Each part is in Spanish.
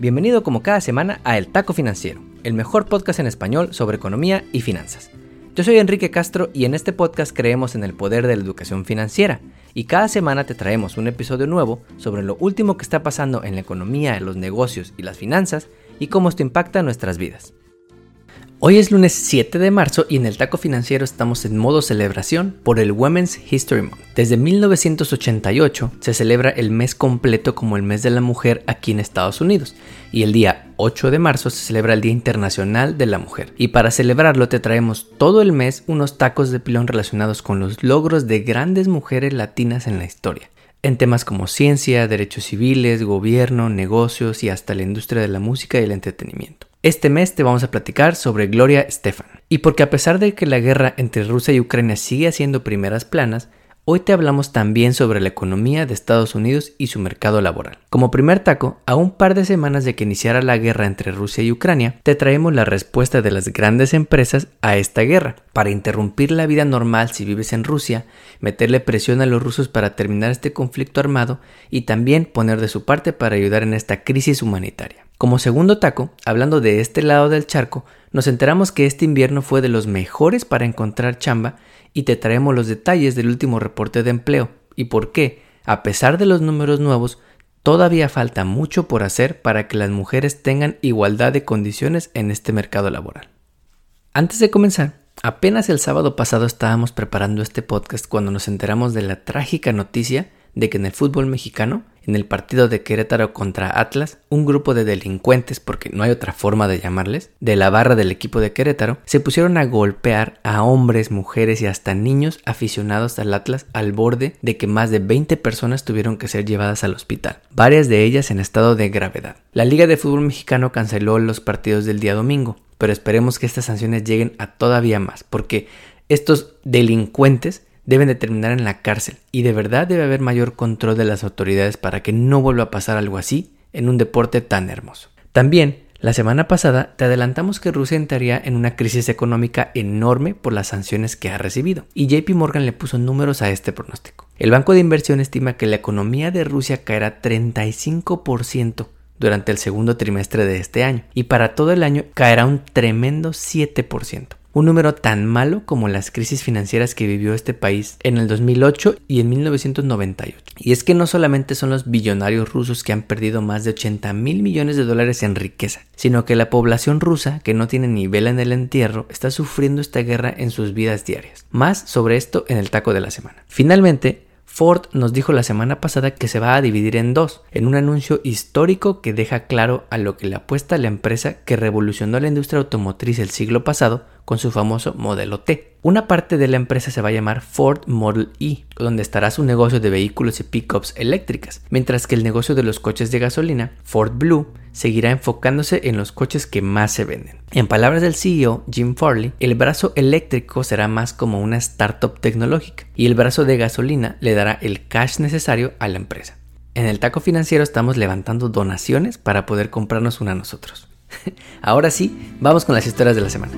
Bienvenido como cada semana a El Taco Financiero, el mejor podcast en español sobre economía y finanzas. Yo soy Enrique Castro y en este podcast creemos en el poder de la educación financiera y cada semana te traemos un episodio nuevo sobre lo último que está pasando en la economía, los negocios y las finanzas y cómo esto impacta nuestras vidas. Hoy es lunes 7 de marzo y en el Taco Financiero estamos en modo celebración por el Women's History Month. Desde 1988 se celebra el mes completo como el mes de la mujer aquí en Estados Unidos y el día 8 de marzo se celebra el Día Internacional de la Mujer. Y para celebrarlo te traemos todo el mes unos tacos de pilón relacionados con los logros de grandes mujeres latinas en la historia en temas como ciencia, derechos civiles, gobierno, negocios y hasta la industria de la música y el entretenimiento. Este mes te vamos a platicar sobre Gloria Stefan. Y porque a pesar de que la guerra entre Rusia y Ucrania sigue haciendo primeras planas, hoy te hablamos también sobre la economía de Estados Unidos y su mercado laboral. Como primer taco, a un par de semanas de que iniciara la guerra entre Rusia y Ucrania, te traemos la respuesta de las grandes empresas a esta guerra, para interrumpir la vida normal si vives en Rusia, meterle presión a los rusos para terminar este conflicto armado y también poner de su parte para ayudar en esta crisis humanitaria. Como segundo taco, hablando de este lado del charco, nos enteramos que este invierno fue de los mejores para encontrar chamba y te traemos los detalles del último reporte de empleo y por qué, a pesar de los números nuevos, todavía falta mucho por hacer para que las mujeres tengan igualdad de condiciones en este mercado laboral. Antes de comenzar, apenas el sábado pasado estábamos preparando este podcast cuando nos enteramos de la trágica noticia de que en el fútbol mexicano, en el partido de Querétaro contra Atlas, un grupo de delincuentes, porque no hay otra forma de llamarles, de la barra del equipo de Querétaro, se pusieron a golpear a hombres, mujeres y hasta niños aficionados al Atlas al borde de que más de 20 personas tuvieron que ser llevadas al hospital, varias de ellas en estado de gravedad. La Liga de Fútbol Mexicano canceló los partidos del día domingo, pero esperemos que estas sanciones lleguen a todavía más, porque estos delincuentes deben de terminar en la cárcel y de verdad debe haber mayor control de las autoridades para que no vuelva a pasar algo así en un deporte tan hermoso. También, la semana pasada te adelantamos que Rusia entraría en una crisis económica enorme por las sanciones que ha recibido y JP Morgan le puso números a este pronóstico. El banco de inversión estima que la economía de Rusia caerá 35% durante el segundo trimestre de este año y para todo el año caerá un tremendo 7% un número tan malo como las crisis financieras que vivió este país en el 2008 y en 1998. Y es que no solamente son los billonarios rusos que han perdido más de 80 mil millones de dólares en riqueza, sino que la población rusa, que no tiene ni vela en el entierro, está sufriendo esta guerra en sus vidas diarias. Más sobre esto en el taco de la semana. Finalmente, Ford nos dijo la semana pasada que se va a dividir en dos, en un anuncio histórico que deja claro a lo que le apuesta la empresa que revolucionó la industria automotriz el siglo pasado con su famoso modelo T. Una parte de la empresa se va a llamar Ford Model E, donde estará su negocio de vehículos y pickups eléctricas, mientras que el negocio de los coches de gasolina, Ford Blue, seguirá enfocándose en los coches que más se venden. En palabras del CEO Jim Farley, el brazo eléctrico será más como una startup tecnológica y el brazo de gasolina le dará el cash necesario a la empresa. En el taco financiero estamos levantando donaciones para poder comprarnos una a nosotros. Ahora sí, vamos con las historias de la semana.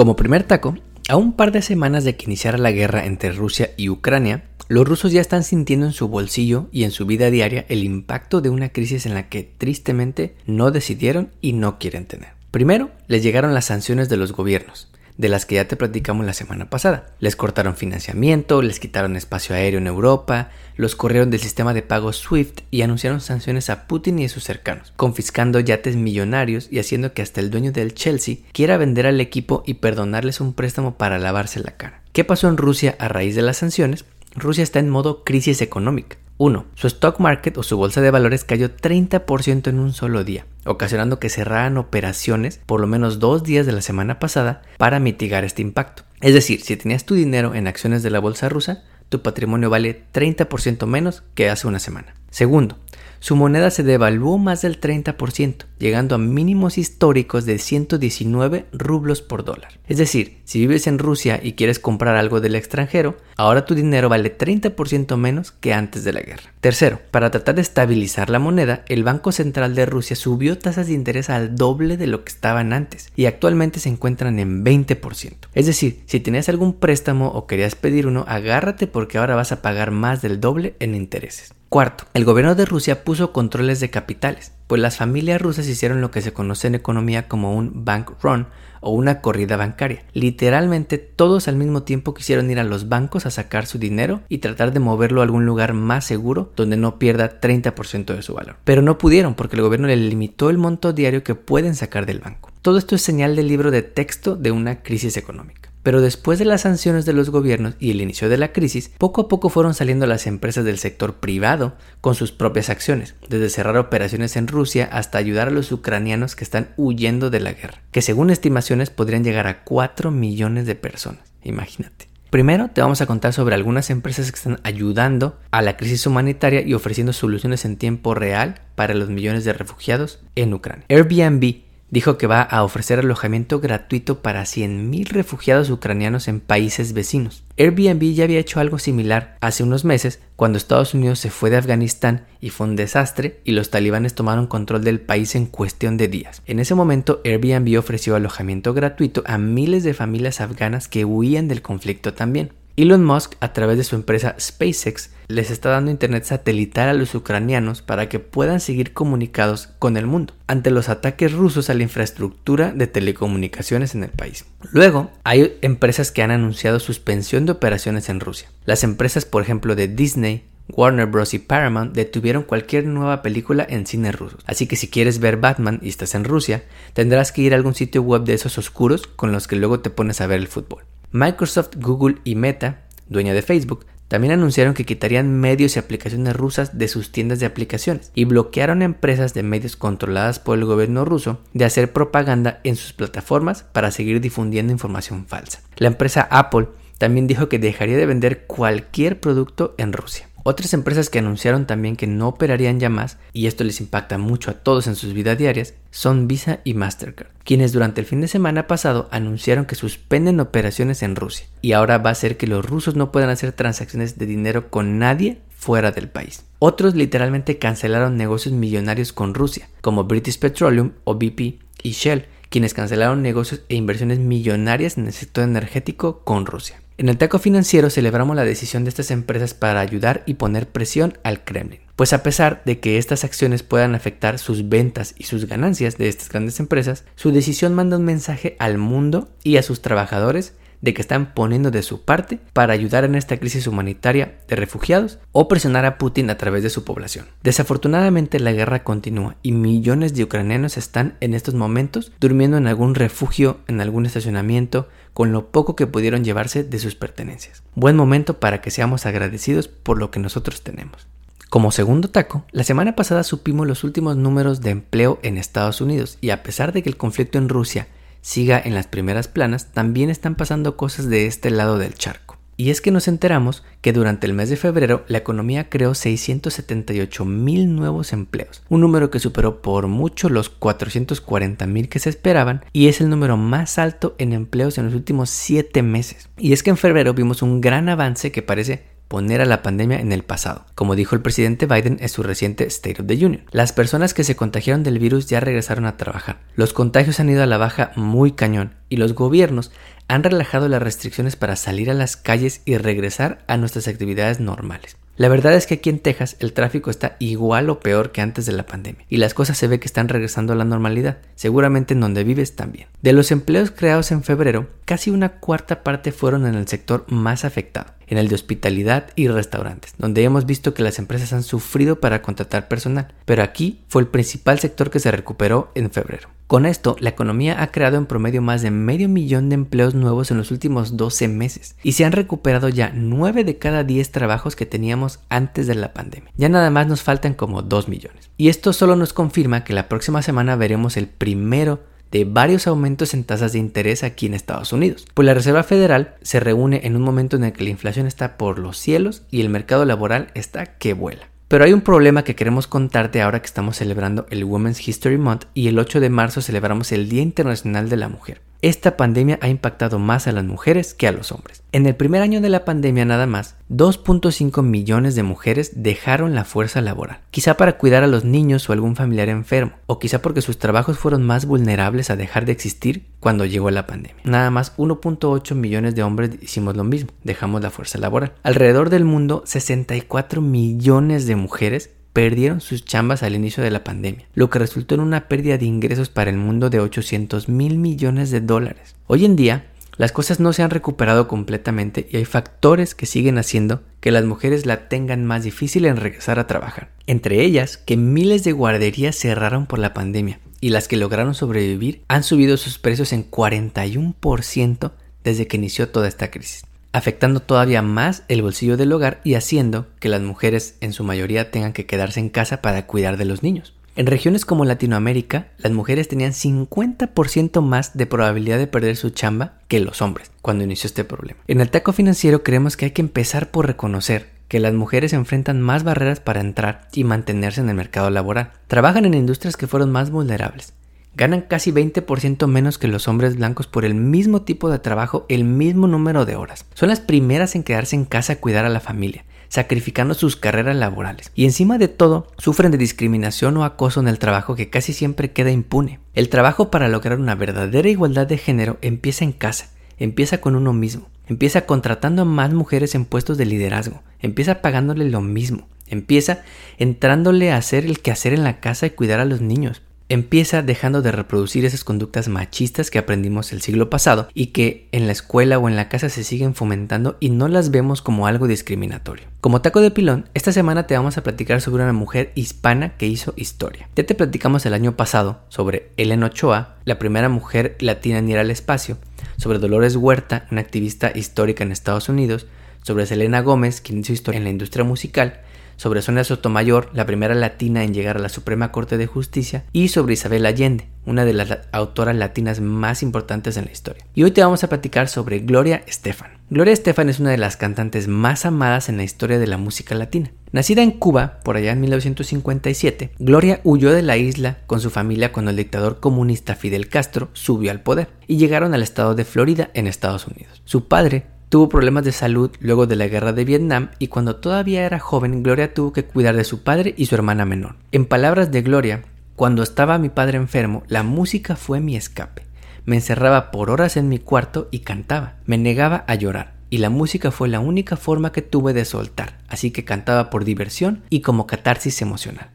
Como primer taco, a un par de semanas de que iniciara la guerra entre Rusia y Ucrania, los rusos ya están sintiendo en su bolsillo y en su vida diaria el impacto de una crisis en la que tristemente no decidieron y no quieren tener. Primero, les llegaron las sanciones de los gobiernos, de las que ya te platicamos la semana pasada. Les cortaron financiamiento, les quitaron espacio aéreo en Europa, los corrieron del sistema de pago SWIFT y anunciaron sanciones a Putin y a sus cercanos, confiscando yates millonarios y haciendo que hasta el dueño del Chelsea quiera vender al equipo y perdonarles un préstamo para lavarse la cara. ¿Qué pasó en Rusia a raíz de las sanciones? Rusia está en modo crisis económica. 1. Su stock market o su bolsa de valores cayó 30% en un solo día, ocasionando que cerraran operaciones por lo menos dos días de la semana pasada para mitigar este impacto. Es decir, si tenías tu dinero en acciones de la bolsa rusa, tu patrimonio vale 30% menos que hace una semana. Segundo, su moneda se devaluó más del 30%, llegando a mínimos históricos de 119 rublos por dólar. Es decir, si vives en Rusia y quieres comprar algo del extranjero, ahora tu dinero vale 30% menos que antes de la guerra. Tercero, para tratar de estabilizar la moneda, el Banco Central de Rusia subió tasas de interés al doble de lo que estaban antes y actualmente se encuentran en 20%. Es decir, si tenías algún préstamo o querías pedir uno, agárrate porque ahora vas a pagar más del doble en intereses. Cuarto, el gobierno de Rusia puso controles de capitales, pues las familias rusas hicieron lo que se conoce en economía como un bank run o una corrida bancaria. Literalmente todos al mismo tiempo quisieron ir a los bancos a sacar su dinero y tratar de moverlo a algún lugar más seguro donde no pierda 30% de su valor. Pero no pudieron porque el gobierno le limitó el monto diario que pueden sacar del banco. Todo esto es señal del libro de texto de una crisis económica. Pero después de las sanciones de los gobiernos y el inicio de la crisis, poco a poco fueron saliendo las empresas del sector privado con sus propias acciones, desde cerrar operaciones en Rusia hasta ayudar a los ucranianos que están huyendo de la guerra, que según estimaciones podrían llegar a 4 millones de personas. Imagínate. Primero te vamos a contar sobre algunas empresas que están ayudando a la crisis humanitaria y ofreciendo soluciones en tiempo real para los millones de refugiados en Ucrania. Airbnb dijo que va a ofrecer alojamiento gratuito para 100.000 refugiados ucranianos en países vecinos. Airbnb ya había hecho algo similar hace unos meses cuando Estados Unidos se fue de Afganistán y fue un desastre y los talibanes tomaron control del país en cuestión de días. En ese momento Airbnb ofreció alojamiento gratuito a miles de familias afganas que huían del conflicto también. Elon Musk, a través de su empresa SpaceX, les está dando internet satelital a los ucranianos para que puedan seguir comunicados con el mundo ante los ataques rusos a la infraestructura de telecomunicaciones en el país. Luego, hay empresas que han anunciado suspensión de operaciones en Rusia. Las empresas, por ejemplo, de Disney, Warner Bros. y Paramount detuvieron cualquier nueva película en cines rusos. Así que si quieres ver Batman y estás en Rusia, tendrás que ir a algún sitio web de esos oscuros con los que luego te pones a ver el fútbol. Microsoft, Google y Meta, dueña de Facebook, también anunciaron que quitarían medios y aplicaciones rusas de sus tiendas de aplicaciones y bloquearon empresas de medios controladas por el gobierno ruso de hacer propaganda en sus plataformas para seguir difundiendo información falsa. La empresa Apple también dijo que dejaría de vender cualquier producto en Rusia. Otras empresas que anunciaron también que no operarían ya más, y esto les impacta mucho a todos en sus vidas diarias, son Visa y Mastercard, quienes durante el fin de semana pasado anunciaron que suspenden operaciones en Rusia, y ahora va a ser que los rusos no puedan hacer transacciones de dinero con nadie fuera del país. Otros literalmente cancelaron negocios millonarios con Rusia, como British Petroleum o BP y Shell, quienes cancelaron negocios e inversiones millonarias en el sector energético con Rusia. En el taco financiero celebramos la decisión de estas empresas para ayudar y poner presión al Kremlin, pues a pesar de que estas acciones puedan afectar sus ventas y sus ganancias de estas grandes empresas, su decisión manda un mensaje al mundo y a sus trabajadores de que están poniendo de su parte para ayudar en esta crisis humanitaria de refugiados o presionar a Putin a través de su población. Desafortunadamente la guerra continúa y millones de ucranianos están en estos momentos durmiendo en algún refugio, en algún estacionamiento, con lo poco que pudieron llevarse de sus pertenencias. Buen momento para que seamos agradecidos por lo que nosotros tenemos. Como segundo taco, la semana pasada supimos los últimos números de empleo en Estados Unidos y a pesar de que el conflicto en Rusia siga en las primeras planas, también están pasando cosas de este lado del charco. Y es que nos enteramos que durante el mes de febrero la economía creó 678 mil nuevos empleos, un número que superó por mucho los 440 mil que se esperaban y es el número más alto en empleos en los últimos 7 meses. Y es que en febrero vimos un gran avance que parece poner a la pandemia en el pasado, como dijo el presidente Biden en su reciente State of the Union. Las personas que se contagiaron del virus ya regresaron a trabajar. Los contagios han ido a la baja muy cañón y los gobiernos han relajado las restricciones para salir a las calles y regresar a nuestras actividades normales. La verdad es que aquí en Texas el tráfico está igual o peor que antes de la pandemia y las cosas se ve que están regresando a la normalidad, seguramente en donde vives también. De los empleos creados en febrero, casi una cuarta parte fueron en el sector más afectado, en el de hospitalidad y restaurantes, donde hemos visto que las empresas han sufrido para contratar personal, pero aquí fue el principal sector que se recuperó en febrero. Con esto, la economía ha creado en promedio más de medio millón de empleos nuevos en los últimos 12 meses y se han recuperado ya 9 de cada 10 trabajos que teníamos antes de la pandemia. Ya nada más nos faltan como 2 millones. Y esto solo nos confirma que la próxima semana veremos el primero de varios aumentos en tasas de interés aquí en Estados Unidos. Pues la Reserva Federal se reúne en un momento en el que la inflación está por los cielos y el mercado laboral está que vuela. Pero hay un problema que queremos contarte ahora que estamos celebrando el Women's History Month y el 8 de marzo celebramos el Día Internacional de la Mujer. Esta pandemia ha impactado más a las mujeres que a los hombres. En el primer año de la pandemia nada más, 2.5 millones de mujeres dejaron la fuerza laboral, quizá para cuidar a los niños o algún familiar enfermo, o quizá porque sus trabajos fueron más vulnerables a dejar de existir cuando llegó la pandemia. Nada más 1.8 millones de hombres hicimos lo mismo, dejamos la fuerza laboral. Alrededor del mundo, 64 millones de mujeres perdieron sus chambas al inicio de la pandemia, lo que resultó en una pérdida de ingresos para el mundo de 800 mil millones de dólares. Hoy en día, las cosas no se han recuperado completamente y hay factores que siguen haciendo que las mujeres la tengan más difícil en regresar a trabajar. Entre ellas, que miles de guarderías cerraron por la pandemia y las que lograron sobrevivir han subido sus precios en 41% desde que inició toda esta crisis afectando todavía más el bolsillo del hogar y haciendo que las mujeres en su mayoría tengan que quedarse en casa para cuidar de los niños. En regiones como Latinoamérica, las mujeres tenían 50% más de probabilidad de perder su chamba que los hombres cuando inició este problema. En el taco financiero creemos que hay que empezar por reconocer que las mujeres enfrentan más barreras para entrar y mantenerse en el mercado laboral. Trabajan en industrias que fueron más vulnerables, ganan casi 20% menos que los hombres blancos por el mismo tipo de trabajo, el mismo número de horas. Son las primeras en quedarse en casa a cuidar a la familia, sacrificando sus carreras laborales. Y encima de todo, sufren de discriminación o acoso en el trabajo que casi siempre queda impune. El trabajo para lograr una verdadera igualdad de género empieza en casa, empieza con uno mismo. Empieza contratando a más mujeres en puestos de liderazgo. Empieza pagándole lo mismo. Empieza entrándole a hacer el quehacer en la casa y cuidar a los niños empieza dejando de reproducir esas conductas machistas que aprendimos el siglo pasado y que en la escuela o en la casa se siguen fomentando y no las vemos como algo discriminatorio. Como taco de pilón, esta semana te vamos a platicar sobre una mujer hispana que hizo historia. Ya te platicamos el año pasado sobre Ellen Ochoa, la primera mujer latina en ir al espacio, sobre Dolores Huerta, una activista histórica en Estados Unidos, sobre Selena Gómez, quien hizo historia en la industria musical, sobre Sonia Sotomayor, la primera latina en llegar a la Suprema Corte de Justicia, y sobre Isabel Allende, una de las autoras latinas más importantes en la historia. Y hoy te vamos a platicar sobre Gloria Estefan. Gloria Estefan es una de las cantantes más amadas en la historia de la música latina. Nacida en Cuba por allá en 1957, Gloria huyó de la isla con su familia cuando el dictador comunista Fidel Castro subió al poder y llegaron al estado de Florida en Estados Unidos. Su padre Tuvo problemas de salud luego de la guerra de Vietnam y cuando todavía era joven Gloria tuvo que cuidar de su padre y su hermana menor. En palabras de Gloria, cuando estaba mi padre enfermo, la música fue mi escape. Me encerraba por horas en mi cuarto y cantaba. Me negaba a llorar. Y la música fue la única forma que tuve de soltar, así que cantaba por diversión y como catarsis emocional.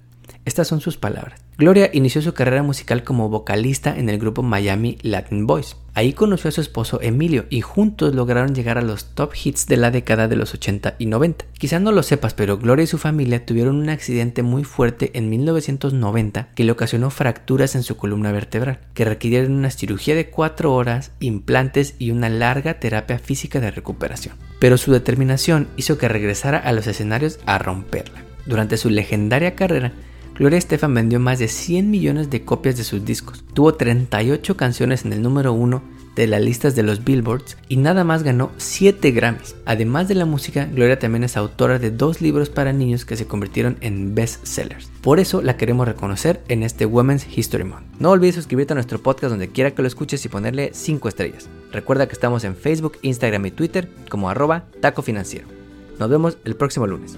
Estas son sus palabras. Gloria inició su carrera musical como vocalista en el grupo Miami Latin Boys. Ahí conoció a su esposo Emilio y juntos lograron llegar a los top hits de la década de los 80 y 90. Quizá no lo sepas, pero Gloria y su familia tuvieron un accidente muy fuerte en 1990 que le ocasionó fracturas en su columna vertebral, que requirieron una cirugía de 4 horas, implantes y una larga terapia física de recuperación. Pero su determinación hizo que regresara a los escenarios a romperla. Durante su legendaria carrera, Gloria Estefan vendió más de 100 millones de copias de sus discos, tuvo 38 canciones en el número 1 de las listas de los Billboards y nada más ganó 7 Grammys. Además de la música, Gloria también es autora de dos libros para niños que se convirtieron en bestsellers. Por eso la queremos reconocer en este Women's History Month. No olvides suscribirte a nuestro podcast donde quiera que lo escuches y ponerle 5 estrellas. Recuerda que estamos en Facebook, Instagram y Twitter como arroba taco financiero. Nos vemos el próximo lunes.